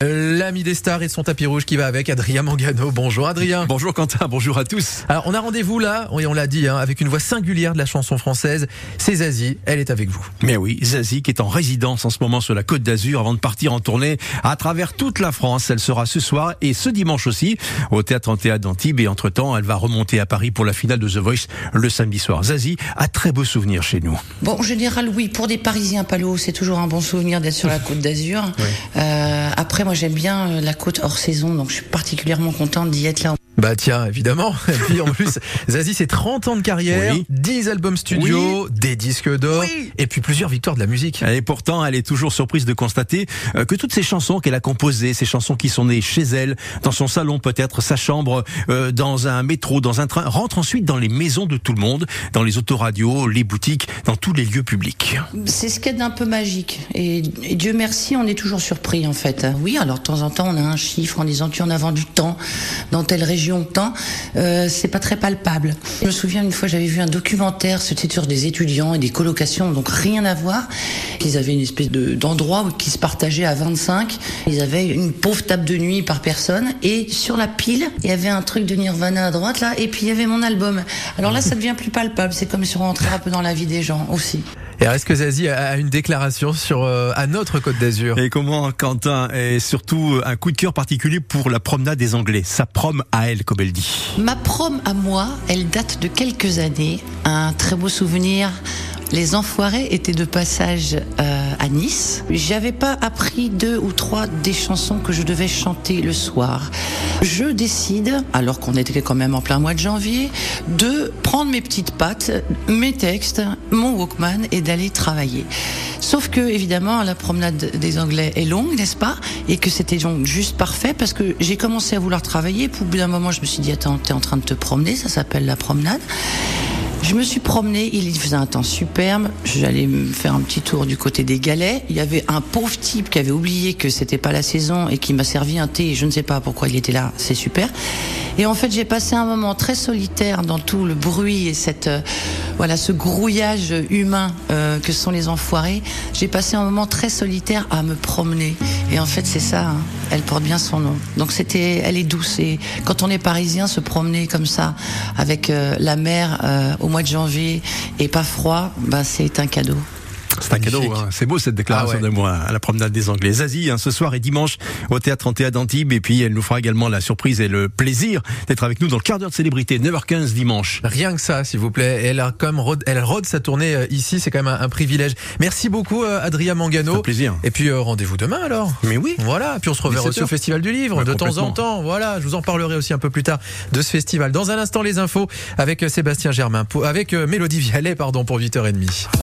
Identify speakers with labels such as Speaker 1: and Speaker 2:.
Speaker 1: L'ami des stars et son tapis rouge qui va avec Adrien Mangano. Bonjour Adrien.
Speaker 2: Bonjour Quentin, bonjour à tous.
Speaker 1: Alors on a rendez-vous là, et on l'a dit, hein, avec une voix singulière de la chanson française. C'est Zazie, elle est avec vous.
Speaker 2: Mais oui, Zazie qui est en résidence en ce moment sur la Côte d'Azur avant de partir en tournée à travers toute la France. Elle sera ce soir et ce dimanche aussi au Théâtre Antéa d'Antibes et entre-temps elle va remonter à Paris pour la finale de The Voice le samedi soir. Zazie a très beaux souvenirs chez nous.
Speaker 3: Bon, en général, oui, pour des Parisiens palo, c'est toujours un bon souvenir d'être sur la Côte d'Azur. Euh, après, moi j'aime bien euh, la côte hors saison, donc je suis particulièrement contente d'y être là.
Speaker 1: Bah tiens, évidemment. Et puis en plus, Zazie, c'est 30 ans de carrière,
Speaker 2: Oui.
Speaker 1: 10 albums studio, des disques d'or,
Speaker 2: Oui.
Speaker 1: et puis plusieurs victoires de la musique.
Speaker 2: Et pourtant, elle est toujours surprise de constater euh, que toutes ces chansons qu'elle a composées, ces chansons qui sont nées chez elle, dans son salon peut-être, sa chambre, euh, dans un métro, dans un train, rentrent ensuite dans les maisons de tout le monde, dans les autoradios, les boutiques, dans tous les lieux publics.
Speaker 3: C'est ce qu'il y a d'un peu magique. Et, et Dieu merci, on est toujours surpris en fait. Oui, alors de temps en temps, on a un chiffre en disant tu en as vendu tant dans telle région tant. Euh, c'est pas très palpable. Je me souviens une fois, j'avais vu un documentaire, c'était sur des étudiants et des colocations, donc rien à voir. Ils avaient une espèce de d'endroit où- qui se partageait à 25. Ils avaient une pauvre table de nuit par personne et sur la pile, il y avait un truc de Nirvana à droite là, et puis il y avait mon album. Alors là, ça devient plus palpable. C'est comme si on rentrait un peu dans la vie des gens aussi.
Speaker 1: Et est-ce que Zazie a une déclaration sur euh, à notre Côte d'Azur?
Speaker 2: Et comment Quentin? Et surtout un coup de cœur particulier pour la promenade des Anglais, sa prom à elle comme elle dit.
Speaker 3: Ma prom à moi, elle date de quelques années. Un très beau souvenir. Les Enfoirés étaient de passage euh, à Nice. J'avais pas appris deux ou trois des chansons que je devais chanter le soir. Je décide, alors qu'on était quand même en plein mois de janvier, de prendre mes petites pattes, mes textes, mon Walkman et d'aller travailler. Sauf que, évidemment, la promenade des Anglais est longue, n'est-ce pas? Et que c'était donc juste parfait parce que j'ai commencé à vouloir travailler. Puis au bout d'un moment, je me suis dit, attends, t'es en train de te promener, ça s'appelle la promenade. Je me suis promenée, il faisait un temps superbe. J'allais me faire un petit tour du côté des galets. Il y avait un pauvre type qui avait oublié que c'était pas la saison et qui m'a servi un thé. Je ne sais pas pourquoi il était là. C'est super. Et en fait, j'ai passé un moment très solitaire dans tout le bruit et cette euh, voilà ce grouillage humain euh, que sont les enfoirés. J'ai passé un moment très solitaire à me promener. Et en fait, c'est ça. hein. Elle porte bien son nom. Donc c'était, elle est douce. Et quand on est parisien, se promener comme ça avec euh, la mer euh, au mois de janvier et pas froid, bah c'est un cadeau.
Speaker 2: C'est un cadeau, hein. c'est beau cette déclaration
Speaker 1: Ah ouais.
Speaker 2: de moi à la promenade des Anglais. Zazie, hein, ce soir et dimanche au Théâtre Antéa d'Antibes et puis elle nous fera également la surprise et le plaisir d'être avec nous dans le quart d'heure de célébrité, 9h15 dimanche.
Speaker 1: Rien que ça, s'il vous plaît. Elle a comme rôde, elle rôde sa tournée euh, ici, c'est quand même un, un privilège. Merci beaucoup, euh, Adrien Mangano.
Speaker 2: un plaisir.
Speaker 1: Et puis euh, rendez-vous demain alors.
Speaker 2: Mais oui.
Speaker 1: Voilà, puis on se reverra
Speaker 2: 17
Speaker 1: aussi au. Festival du Livre
Speaker 2: Ouais,
Speaker 1: de temps en temps. Voilà, je vous en parlerai aussi un peu plus tard de ce festival. Dans un instant, les infos avec Sébastien Germain, avec Mélodie Vialet, pardon, pour 8h30.